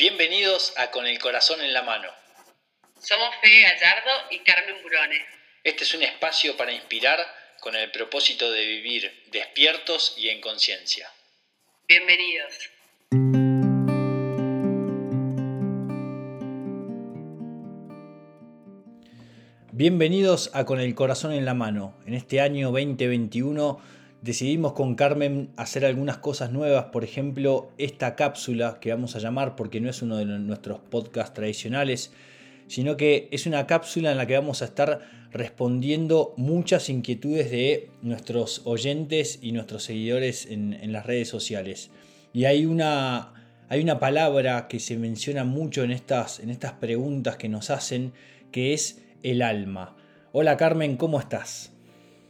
Bienvenidos a Con el Corazón en la Mano. Somos Fede Gallardo y Carmen Burone. Este es un espacio para inspirar con el propósito de vivir despiertos y en conciencia. Bienvenidos. Bienvenidos a Con el Corazón en la Mano. En este año 2021 decidimos con Carmen hacer algunas cosas nuevas, por ejemplo, esta cápsula que vamos a llamar, porque no es uno de nuestros podcasts tradicionales, sino que es una cápsula en la que vamos a estar respondiendo muchas inquietudes de nuestros oyentes y nuestros seguidores en, las redes sociales. Y hay una, hay una palabra que se menciona mucho en estas, en estas preguntas que nos hacen, que es el alma. Hola Carmen, ¿cómo estás?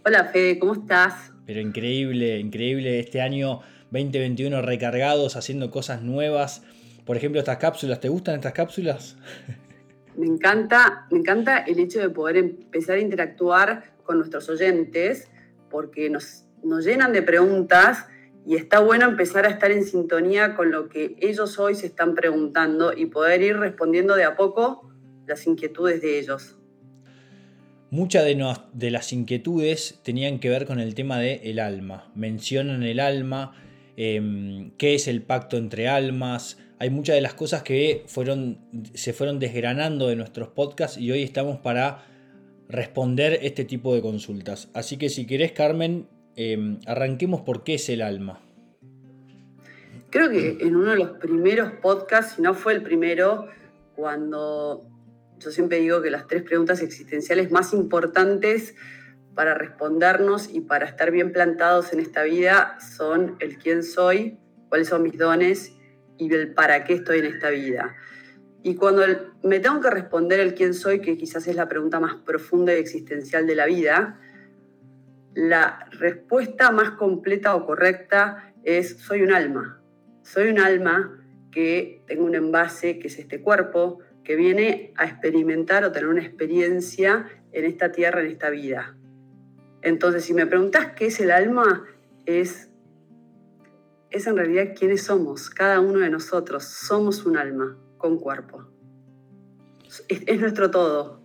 Hola Fede, ¿cómo estás? Pero increíble, increíble este año 2021 recargados, haciendo cosas nuevas. Por ejemplo, estas cápsulas, ¿te gustan estas cápsulas? Me encanta, me encanta el hecho de poder empezar a interactuar con nuestros oyentes, porque nos, nos llenan de preguntas y está bueno empezar a estar en sintonía con lo que ellos hoy se están preguntando y poder ir respondiendo de a poco las inquietudes de ellos. Muchas de, las inquietudes tenían que ver con el tema del el alma. Mencionan el alma, em, qué es el pacto entre almas. Hay muchas de las cosas que fueron, se fueron desgranando de nuestros podcasts y hoy estamos para responder este tipo de consultas. Así que si querés, Carmen, em, arranquemos por qué es el alma. Creo que en uno de los primeros podcasts, si no fue el primero, cuando yo siempre digo que las tres preguntas existenciales más importantes para respondernos y para estar bien plantados en esta vida son el quién soy, cuáles son mis dones y el para qué estoy en esta vida. Y cuando me tengo que responder el quién soy, que quizás es la pregunta más profunda y existencial de la vida, la respuesta más completa o correcta es soy un alma. Soy un alma que tengo un envase que es este cuerpo, que viene a experimentar o tener una experiencia en esta tierra, en esta vida. Entonces, si me preguntas qué es el alma, es, es en realidad quiénes somos, cada uno de nosotros. Somos un alma con cuerpo. Es, nuestro todo.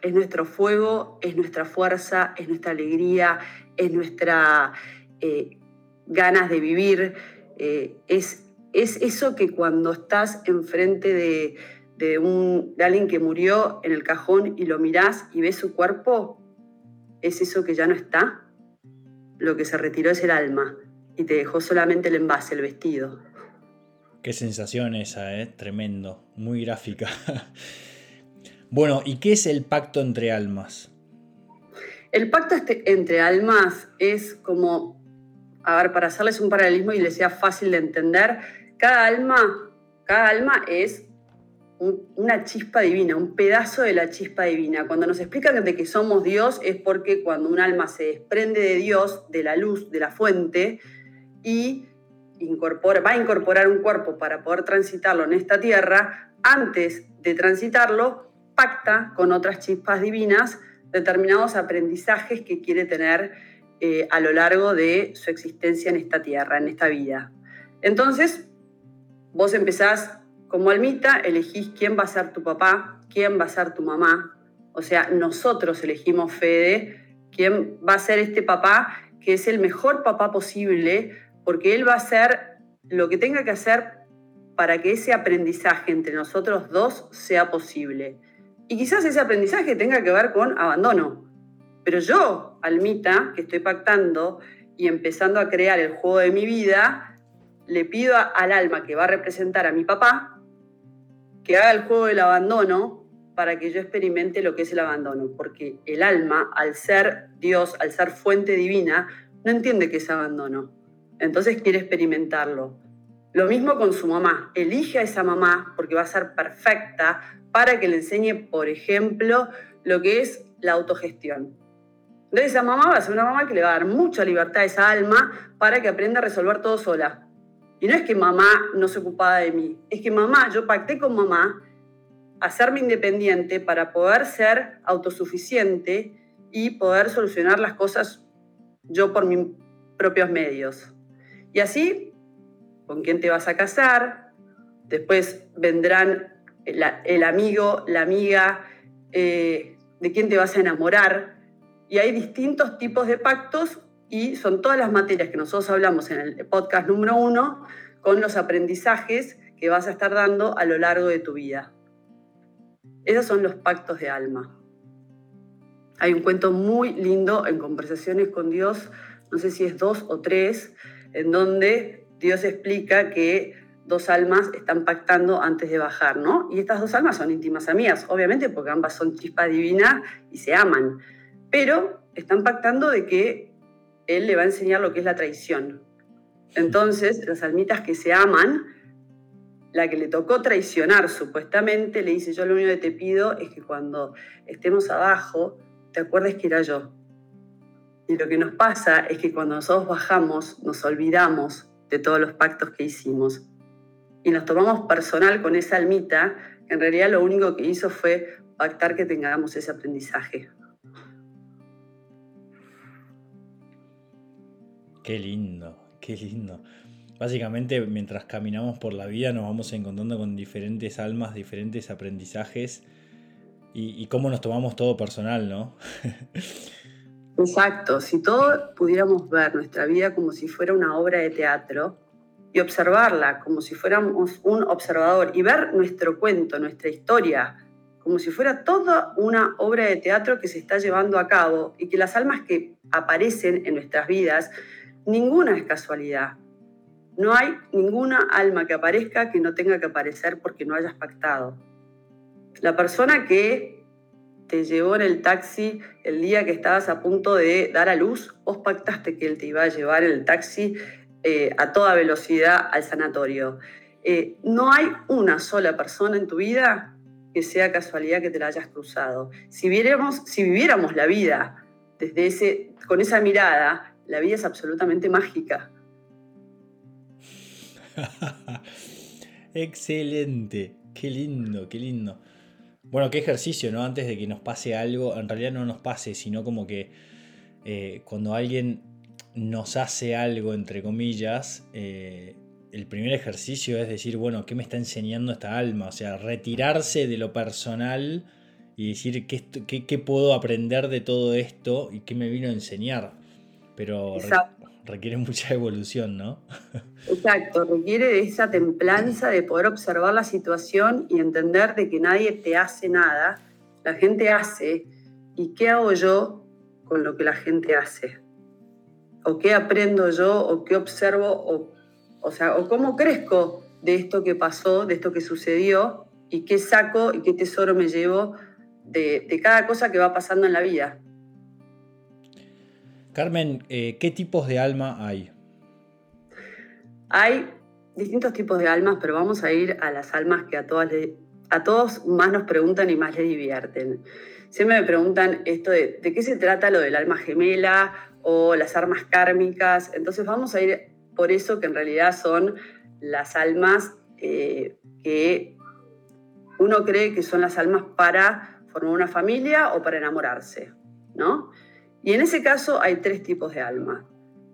Es nuestro fuego, es nuestra fuerza, es nuestra alegría, es nuestra eh, ganas de vivir. Eh, es, es eso que cuando estás enfrente de, de, un, de alguien que murió en el cajón y lo mirás y ves su cuerpo, es eso que ya no está. Lo que se retiró es el alma y te dejó solamente el envase, el vestido. Qué sensación esa, ¿eh? Tremendo, muy gráfica. bueno, ¿y qué es el pacto entre almas? El pacto este, entre almas es como, a ver, para hacerles un paralelismo y les sea fácil de entender, cada alma, cada alma es una chispa divina, un pedazo de la chispa divina. Cuando nos explican de que somos Dios es porque cuando un alma se desprende de Dios, de la luz, de la fuente, y incorpora, va a incorporar un cuerpo para poder transitarlo en esta tierra, antes de transitarlo, pacta con otras chispas divinas determinados aprendizajes que quiere tener eh, a lo largo de su existencia en esta tierra, en esta vida. Entonces, vos empezás como almita elegís quién va a ser tu papá, quién va a ser tu mamá. O sea, nosotros elegimos Fede, quién va a ser este papá que es el mejor papá posible, porque él va a hacer lo que tenga que hacer para que ese aprendizaje entre nosotros dos sea posible. Y quizás ese aprendizaje tenga que ver con abandono. Pero yo, Almita, que estoy pactando y empezando a crear el juego de mi vida, le pido al alma que va a representar a mi papá que haga el juego del abandono para que yo experimente lo que es el abandono, porque el alma, al ser Dios, al ser fuente divina, no entiende que es abandono. Entonces quiere experimentarlo. Lo mismo con su mamá. Elige a esa mamá porque va a ser perfecta para que le enseñe, por ejemplo, lo que es la autogestión. Entonces esa mamá va a ser una mamá que le va a dar mucha libertad a esa alma para que aprenda a resolver todo sola. Y no es que mamá no se ocupaba de mí, es que mamá, yo pacté con mamá hacerme independiente para poder ser autosuficiente y poder solucionar las cosas yo por mis propios medios. Y así, con quién te vas a casar, después vendrán el, amigo, la amiga, eh, de quién te vas a enamorar. Y hay distintos tipos de pactos y son todas las materias que nosotros hablamos en el podcast número uno con los aprendizajes que vas a estar dando a lo largo de tu vida. Esos son los pactos de alma. Hay un cuento muy lindo en Conversaciones con Dios, no sé si es dos o tres, en donde Dios explica que dos almas están pactando antes de bajar, ¿no? Y estas dos almas son íntimas amigas, obviamente porque ambas son chispa divina y se aman, pero están pactando de que él le va a enseñar lo que es la traición. Entonces, las almitas que se aman, la que le tocó traicionar supuestamente, le dice, yo lo único que te pido es que cuando estemos abajo, te acuerdes que era yo. Y lo que nos pasa es que cuando nosotros bajamos, nos olvidamos de todos los pactos que hicimos. Y nos tomamos personal con esa almita, que en realidad lo único que hizo fue pactar que tengamos ese aprendizaje. Qué lindo, qué lindo. Básicamente, mientras caminamos por la vida, nos vamos encontrando con diferentes almas, diferentes aprendizajes y, cómo nos tomamos todo personal, ¿no? Exacto. Si todos pudiéramos ver nuestra vida como si fuera una obra de teatro y observarla como si fuéramos un observador y ver nuestro cuento, nuestra historia, como si fuera toda una obra de teatro que se está llevando a cabo y que las almas que aparecen en nuestras vidas Ninguna es casualidad. No hay ninguna alma que aparezca que no tenga que aparecer porque no hayas pactado. La persona que te llevó en el taxi el día que estabas a punto de dar a luz, vos pactaste que él te iba a llevar en el taxi eh, a toda velocidad al sanatorio. Eh, no hay una sola persona en tu vida que sea casualidad que te la hayas cruzado. Si, viéramos, si viviéramos la vida desde ese, con esa mirada, la vida es absolutamente mágica. Excelente, qué lindo, qué lindo. Bueno, qué ejercicio, ¿no? Antes de que nos pase algo, en realidad no nos pase, sino como que eh, cuando alguien nos hace algo, entre comillas, eh, el primer ejercicio es decir, bueno, ¿qué me está enseñando esta alma? O sea, retirarse de lo personal y decir, ¿qué, qué puedo aprender de todo esto y qué me vino a enseñar? Pero requiere mucha evolución, ¿no? Exacto, requiere de esa templanza de poder observar la situación y entender de que nadie te hace nada, la gente hace, y qué hago yo con lo que la gente hace, o qué aprendo yo, o qué observo, o, o sea, o cómo crezco de esto que pasó, de esto que sucedió, y qué saco y qué tesoro me llevo de, de cada cosa que va pasando en la vida. Carmen, eh, ¿qué tipos de alma hay? Hay distintos tipos de almas, pero vamos a ir a las almas que a, todas a todos más nos preguntan y más les divierten. Siempre me preguntan esto de, de qué se trata lo del alma gemela o las armas kármicas. Entonces vamos a ir por eso que en realidad son las almas eh, que uno cree que son las almas para formar una familia o para enamorarse, ¿no? Y en ese caso hay tres tipos de alma.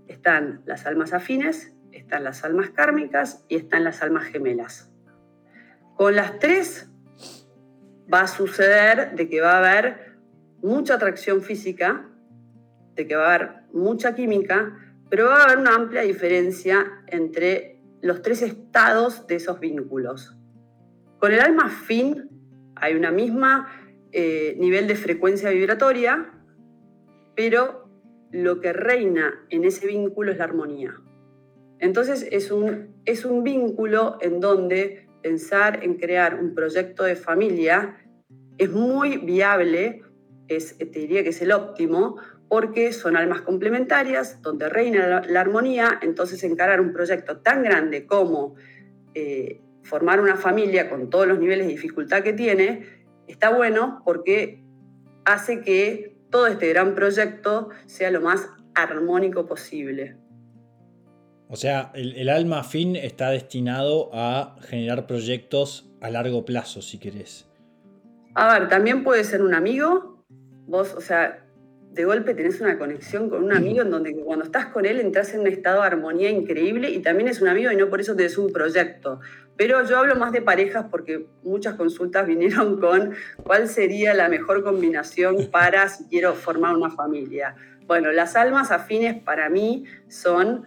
Están las almas afines, están las almas kármicas y están las almas gemelas. Con las tres va a suceder de que va a haber mucha atracción física, de que va a haber mucha química, pero va a haber una amplia diferencia entre los tres estados de esos vínculos. Con el alma afín hay una misma eh, nivel de frecuencia vibratoria, pero lo que reina en ese vínculo es la armonía. Entonces es un, es un vínculo en donde pensar en crear un proyecto de familia es muy viable, es, te diría que es el óptimo, porque son almas complementarias, donde reina la, armonía, entonces encarar un proyecto tan grande como eh, formar una familia con todos los niveles de dificultad que tiene, está bueno porque hace que todo este gran proyecto sea lo más armónico posible. O sea, el, alma fin está destinado a generar proyectos a largo plazo, si querés. A ver, también puede ser un amigo. Vos, o sea, de golpe tenés una conexión con un amigo en donde cuando estás con él entras en un estado de armonía increíble y también es un amigo y no por eso tenés un proyecto. Pero yo hablo más de parejas porque muchas consultas vinieron con cuál sería la mejor combinación para si quiero formar una familia. Bueno, las almas afines para mí son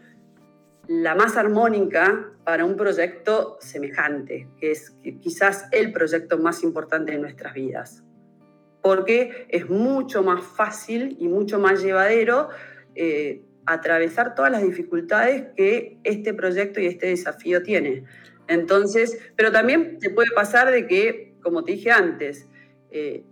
la más armónica para un proyecto semejante, que es quizás el proyecto más importante de nuestras vidas porque es mucho más fácil y mucho más llevadero eh, atravesar todas las dificultades que este proyecto y este desafío tiene. Entonces, pero también te puede pasar de que, como te dije antes, eh,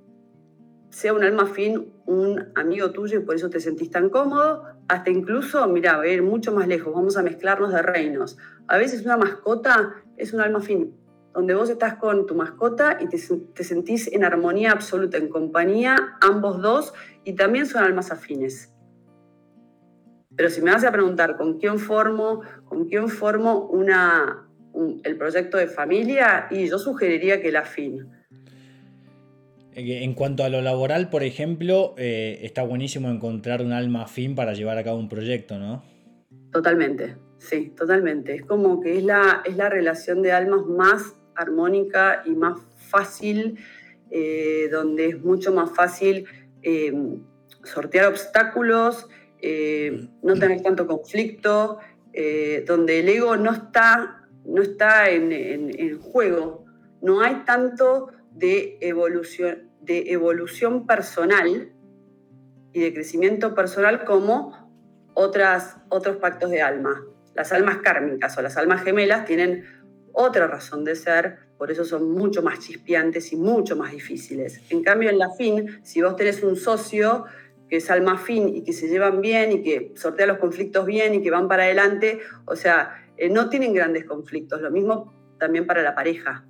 sea un alma fin un amigo tuyo y por eso te sentís tan cómodo, hasta incluso, mira, a mucho más lejos, vamos a mezclarnos de reinos. A veces una mascota es un alma fin, donde vos estás con tu mascota y te, sentís en armonía absoluta, en compañía, ambos dos, y también son almas afines. Pero si me vas a preguntar con quién formo, con quién formo una, el proyecto de familia, y yo sugeriría que el afín. Eh, en cuanto a lo laboral, por ejemplo, eh, está buenísimo encontrar un alma afín para llevar a cabo un proyecto, ¿no? Totalmente, sí, totalmente. Es como que es la, es la relación de almas más armónica y más fácil, eh, donde es mucho más fácil eh, sortear obstáculos, eh, no tener tanto conflicto, donde el ego no está, no está en, juego, no hay tanto de evolución, de evolución personal y de crecimiento personal como otras, otros pactos de alma. Las almas kármicas o las almas gemelas tienen otra razón de ser, por eso son mucho más chispeantes y mucho más difíciles. En cambio, en la FIN, si vos tenés un socio que es alma fin y que se llevan bien y que sortea los conflictos bien y que van para adelante, o sea, eh, no tienen grandes conflictos. Lo mismo también para la pareja.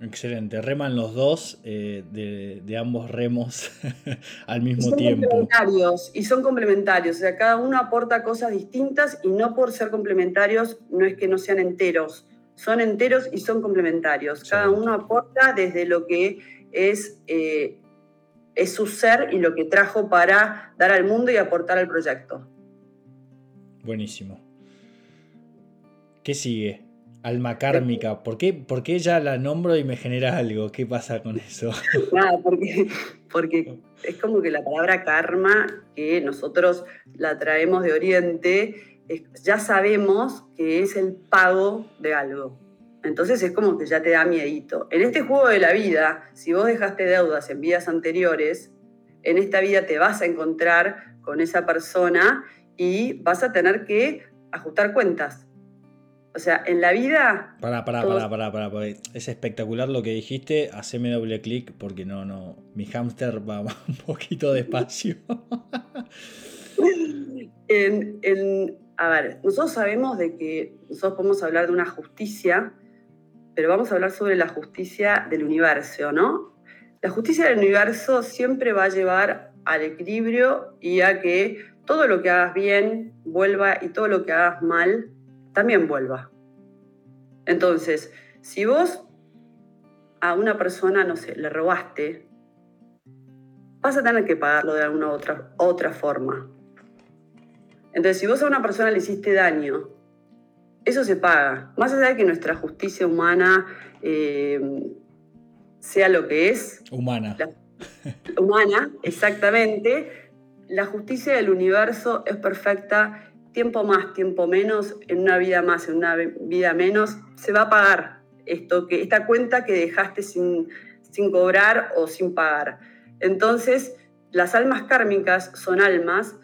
Excelente, reman los dos eh, de, ambos remos al mismo son tiempo. Complementarios, y son complementarios, o sea, cada uno aporta cosas distintas y no por ser complementarios no es que no sean enteros son enteros y son complementarios. Cada uno aporta desde lo que es, eh, es su ser y lo que trajo para dar al mundo y aportar al proyecto. Buenísimo. ¿Qué sigue? Alma kármica. ¿Por qué, ¿Por qué ya la nombro y me genera algo? ¿Qué pasa con eso? Nada, porque, porque es como que la palabra karma, que nosotros la traemos de Oriente, ya sabemos que es el pago de algo. Entonces es como que ya te da miedito. En este juego de la vida, si vos dejaste deudas en vidas anteriores, en esta vida te vas a encontrar con esa persona y vas a tener que ajustar cuentas. O sea, en la vida... Pará, pará, pará, pará, pará, Es espectacular lo que dijiste. Haceme doble clic porque no, no. Mi hámster va un poquito despacio. en, en, a ver, nosotros sabemos de que nosotros podemos hablar de una justicia, pero vamos a hablar sobre la justicia del universo, ¿no? La justicia del universo siempre va a llevar al equilibrio y a que todo lo que hagas bien vuelva y todo lo que hagas mal también vuelva. Entonces, si vos a una persona, no sé, le robaste, vas a tener que pagarlo de alguna otra, otra forma. Entonces, si vos a una persona le hiciste daño, eso se paga. Más allá de que nuestra justicia humana eh, sea lo que es. Humana. humana, exactamente. La justicia del universo es perfecta. Tiempo más, tiempo menos, en una vida más, en una vida menos, se va a pagar esto, que, esta cuenta que dejaste sin, sin cobrar o sin pagar. Entonces, las almas kármicas son almas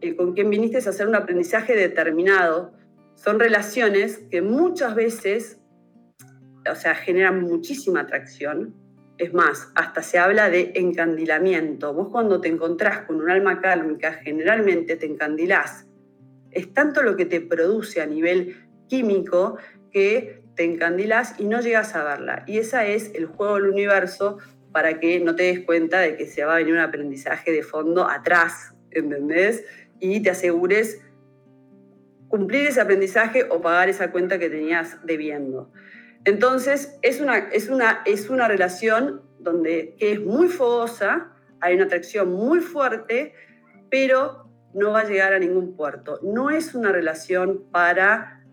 eh, con quien viniste a hacer un aprendizaje determinado. Son relaciones que muchas veces, o sea, generan muchísima atracción. Es más, hasta se habla de encandilamiento. Vos cuando te encontrás con un alma kármica, generalmente te encandilás. Es tanto lo que te produce a nivel químico que te encandilás y no llegas a verla. Y ese es el juego del universo para que no te des cuenta de que se va a venir un aprendizaje de fondo atrás, ¿entendés? Y te asegures cumplir ese aprendizaje o pagar esa cuenta que tenías debiendo. Entonces, es una, es una, es una relación donde, que es muy fogosa, hay una atracción muy fuerte, pero no va a llegar a ningún puerto. No es una relación para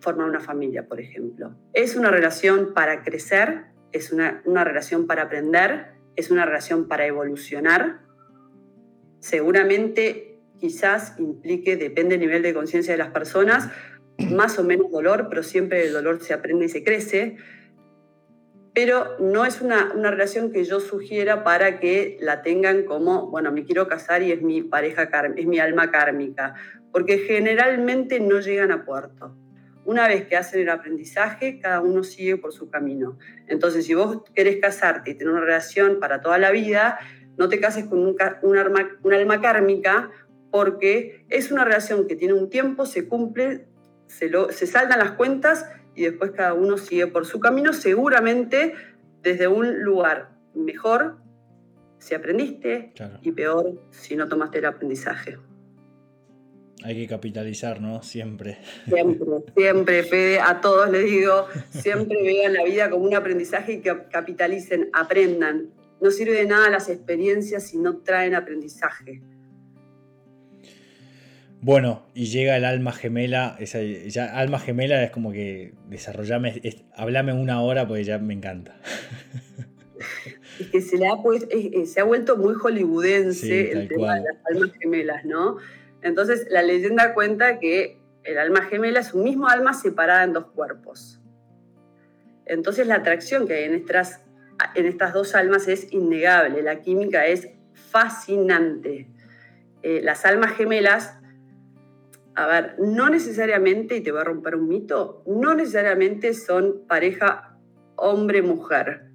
formar una familia, por ejemplo. Es una relación para crecer, es una, una relación para aprender, es una relación para evolucionar. Seguramente quizás implique, depende del nivel de conciencia de las personas, más o menos dolor, pero siempre el dolor se aprende y se crece. Pero no es una, una, relación que yo sugiera para que la tengan como, bueno, me quiero casar y es mi pareja, es mi alma kármica, porque generalmente no llegan a puerto. Una vez que hacen el aprendizaje, cada uno sigue por su camino. Entonces, si vos querés casarte y tener una relación para toda la vida, no te cases con un, un, un alma kármica porque es una relación que tiene un tiempo, se cumple, se, lo, se saldan las cuentas y después cada uno sigue por su camino, seguramente desde un lugar mejor si aprendiste y peor si no tomaste el aprendizaje. Hay que capitalizar, ¿no? Siempre. Siempre, siempre, Fede, a todos les digo, siempre vean la vida como un aprendizaje y que capitalicen, aprendan. No sirve de nada las experiencias si no traen aprendizaje. Bueno, y llega el alma gemela, esa, ya alma gemela es como que desarrollame, hablame una hora porque ya me encanta. Es que se, le ha, pues, se ha vuelto muy hollywoodense el tema de las almas gemelas, ¿no? Entonces, la leyenda cuenta que el alma gemela es un mismo alma separada en dos cuerpos. Entonces, la atracción que hay en estas, en estas dos almas es innegable. La química es fascinante. Eh, las almas gemelas, a ver, no necesariamente, y te voy a romper un mito, no necesariamente son pareja hombre-mujer.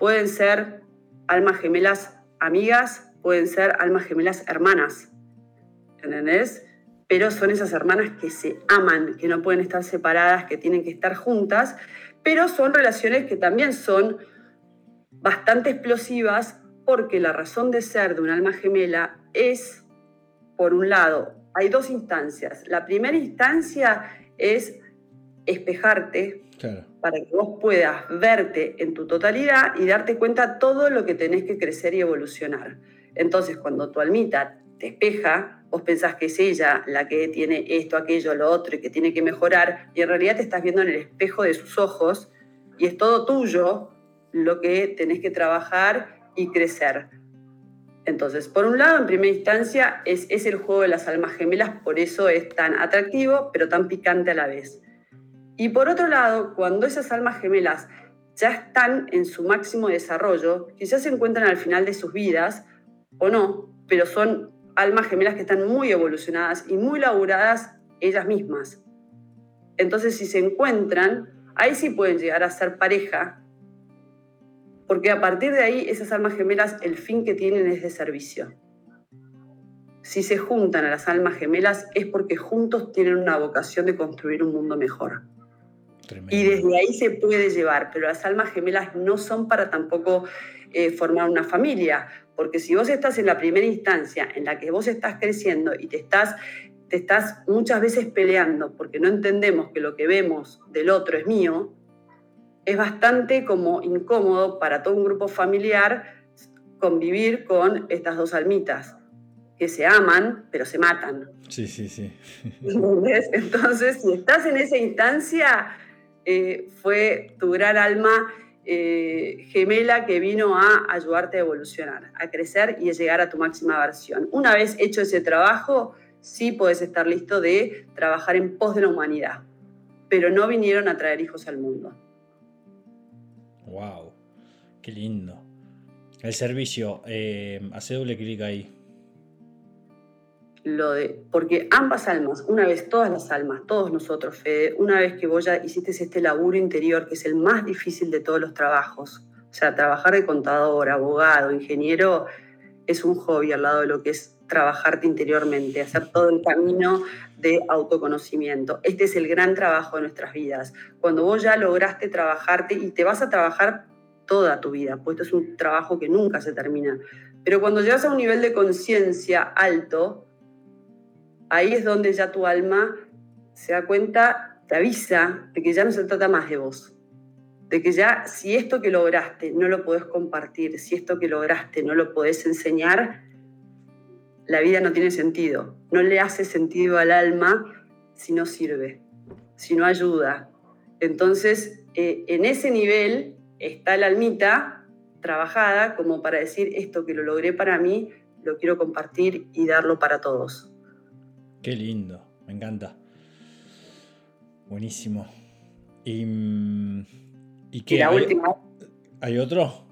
Pueden ser almas gemelas amigas, pueden ser almas gemelas hermanas ¿entendés? Pero son esas hermanas que se aman, que no pueden estar separadas, que tienen que estar juntas, pero son relaciones que también son bastante explosivas porque la razón de ser de un alma gemela es, por un lado, hay dos instancias. La primera instancia es espejarte para que vos puedas verte en tu totalidad y darte cuenta todo lo que tenés que crecer y evolucionar. Entonces, cuando tu almita te espeja, vos pensás que es ella la que tiene esto, aquello, lo otro y que tiene que mejorar, y en realidad te estás viendo en el espejo de sus ojos y es todo tuyo lo que tenés que trabajar y crecer. Entonces, por un lado, en primera instancia, es, es el juego de las almas gemelas, por eso es tan atractivo, pero tan picante a la vez. Y por otro lado, cuando esas almas gemelas ya están en su máximo desarrollo, quizás se encuentran al final de sus vidas o no, pero son almas gemelas que están muy evolucionadas y muy laburadas ellas mismas. Entonces, si se encuentran, ahí sí pueden llegar a ser pareja, porque a partir de ahí esas almas gemelas el fin que tienen es de servicio. Si se juntan a las almas gemelas es porque juntos tienen una vocación de construir un mundo mejor. Y desde ahí se puede llevar, pero las almas gemelas no son para tampoco eh, formar una familia, porque si vos estás en la primera instancia en la que vos estás creciendo y te estás, te estás muchas veces peleando porque no entendemos que lo que vemos del otro es mío, es bastante como incómodo para todo un grupo familiar convivir con estas dos almitas que se aman, pero se matan. Sí, sí, sí. Entonces, si estás en esa instancia, eh, fue tu gran alma eh, gemela que vino a ayudarte a evolucionar, a crecer y a llegar a tu máxima versión. Una vez hecho ese trabajo, sí puedes estar listo de trabajar en pos de la humanidad, pero no vinieron a traer hijos al mundo. ¡Wow! ¡Qué lindo! El servicio, eh, hace doble clic ahí lo de, porque ambas almas, una vez todas las almas, todos nosotros, Fede, una vez que vos ya hiciste este laburo interior, que es el más difícil de todos los trabajos, o sea, trabajar de contador, abogado, ingeniero, es un hobby al lado de lo que es trabajarte interiormente, hacer todo el camino de autoconocimiento. Este es el gran trabajo de nuestras vidas. Cuando vos ya lograste trabajarte y te vas a trabajar toda tu vida, pues esto es un trabajo que nunca se termina. Pero cuando llegas a un nivel de conciencia alto, ahí es donde ya tu alma se da cuenta, te avisa de que ya no se trata más de vos. De que ya si esto que lograste no lo podés compartir, si esto que lograste no lo podés enseñar, la vida no tiene sentido. No le hace sentido al alma si no sirve, si no ayuda. Entonces, eh, en ese nivel está la almita trabajada como para decir esto que lo logré para mí, lo quiero compartir y darlo para todos. Qué lindo, me encanta. Buenísimo. ¿Y, mm, ¿y qué? la última. ¿Hay otro?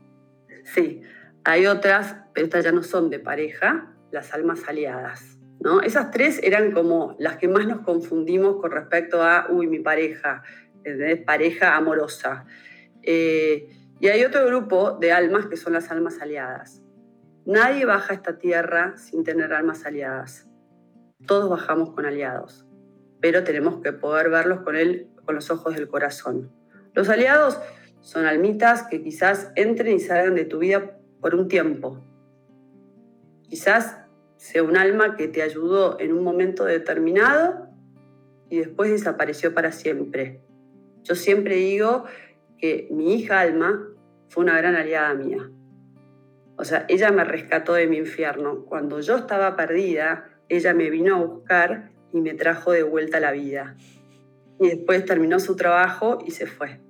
Sí, hay otras, pero estas ya no son de pareja, las almas aliadas. ¿no? Esas tres eran como las que más nos confundimos con respecto a, uy, mi pareja, pareja amorosa. Eh, y hay otro grupo de almas que son las almas aliadas. Nadie baja a esta tierra sin tener almas aliadas. Todos bajamos con aliados, pero tenemos que poder verlos con, él, con los ojos del corazón. Los aliados son almitas que quizás entren y salgan de tu vida por un tiempo. Quizás sea un alma que te ayudó en un momento determinado y después desapareció para siempre. Yo siempre digo que mi hija Alma fue una gran aliada mía. O sea, ella me rescató de mi infierno. Cuando yo estaba perdida, ella me vino a buscar y me trajo de vuelta a la vida. Y después terminó su trabajo y se fue.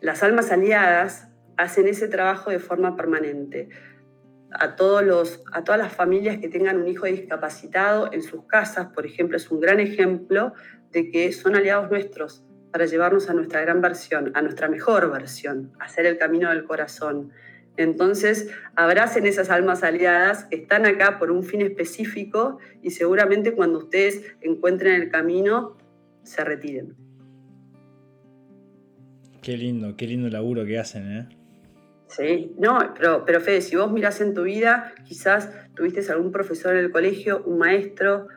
Las almas aliadas hacen ese trabajo de forma permanente. A, todos los, a todas las familias que tengan un hijo discapacitado en sus casas, por ejemplo, es un gran ejemplo de que son aliados nuestros para llevarnos a nuestra gran versión, a nuestra mejor versión, hacer el camino del corazón. Entonces, abracen esas almas aliadas que están acá por un fin específico y seguramente cuando ustedes encuentren el camino, se retiren. Qué lindo, qué lindo laburo que hacen, ¿eh? Sí, no, pero, pero Fede, si vos mirás en tu vida, quizás tuviste algún profesor en el colegio, un maestro,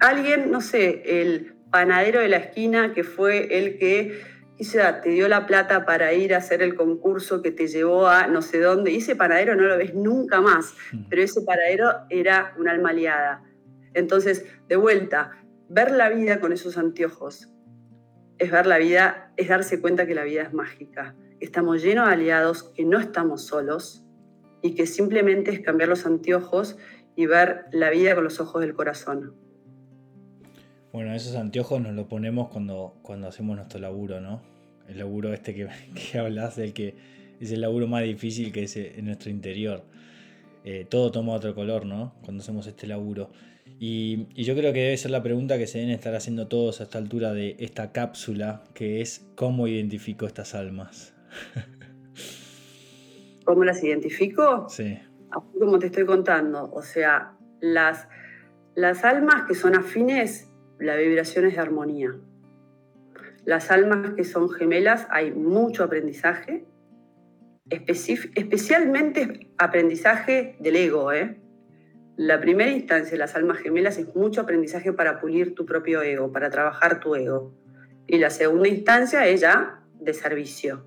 alguien, no sé, el panadero de la esquina que fue el que quizá te dio la plata para ir a hacer el concurso que te llevó a no sé dónde. Y ese panadero no lo ves nunca más, mm. pero ese panadero era una alma aliada. Entonces, de vuelta, ver la vida con esos anteojos es ver la vida, es darse cuenta que la vida es mágica. Estamos llenos de aliados, que no estamos solos y que simplemente es cambiar los anteojos y ver la vida con los ojos del corazón. Bueno, esos anteojos nos los ponemos cuando, cuando hacemos nuestro laburo, ¿no? El laburo este que, que hablas, del que es el laburo más difícil que es en nuestro interior. Eh, todo toma otro color, ¿no? Cuando hacemos este laburo. Y, y, yo creo que debe ser la pregunta que se deben estar haciendo todos a esta altura de esta cápsula, que es ¿cómo identifico estas almas? ¿Cómo las identifico? Sí. Como te estoy contando, o sea, las, las almas que son afines la vibración es de armonía. Las almas que son gemelas hay mucho aprendizaje, especialmente aprendizaje del ego. ¿eh? La primera instancia las almas gemelas es mucho aprendizaje para pulir tu propio ego, para trabajar tu ego. Y la segunda instancia es ya de servicio.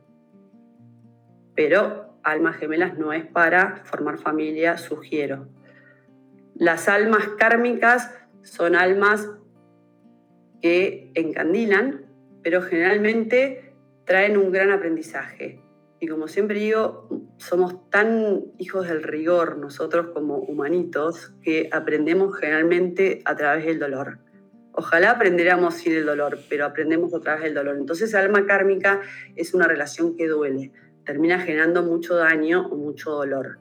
Pero almas gemelas no es para formar familia, sugiero. Las almas kármicas son almas que encandilan, pero generalmente traen un gran aprendizaje. Y como siempre digo, somos tan hijos del rigor nosotros como humanitos que aprendemos generalmente a través del dolor. Ojalá aprendiéramos sin el dolor, pero aprendemos a través del dolor. Entonces, alma kármica es una relación que duele, termina generando mucho daño o mucho dolor.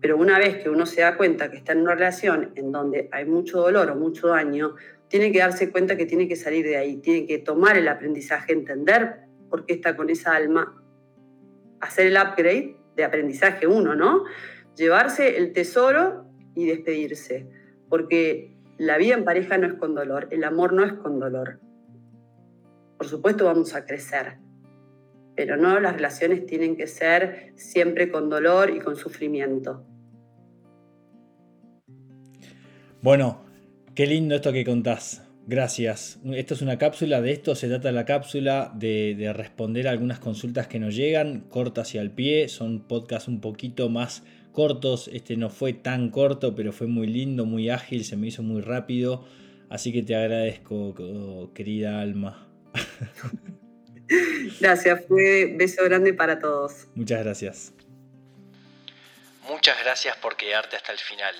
Pero una vez que uno se da cuenta que está en una relación en donde hay mucho dolor o mucho daño, tiene que darse cuenta que tiene que salir de ahí, tiene que tomar el aprendizaje, entender por qué está con esa alma, hacer el upgrade de aprendizaje uno, ¿no? Llevarse el tesoro y despedirse, porque la vida en pareja no es con dolor, el amor no es con dolor. Por supuesto vamos a crecer, pero no las relaciones tienen que ser siempre con dolor y con sufrimiento. Bueno, Qué lindo esto que contás. Gracias. Esto es una cápsula, de esto se trata la cápsula, de, responder a algunas consultas que nos llegan, cortas y al pie. Son podcasts un poquito más cortos. Este no fue tan corto, pero fue muy lindo, muy ágil, se me hizo muy rápido. Así que te agradezco, querida Alma. Gracias, fue beso grande para todos. Muchas gracias. Muchas gracias por quedarte hasta el final.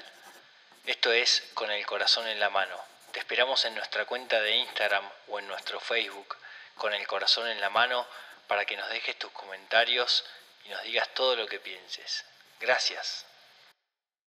Esto es Con el Corazón en la Mano. Te esperamos en nuestra cuenta de Instagram o en nuestro Facebook Con el Corazón en la Mano para que nos dejes tus comentarios y nos digas todo lo que pienses. Gracias.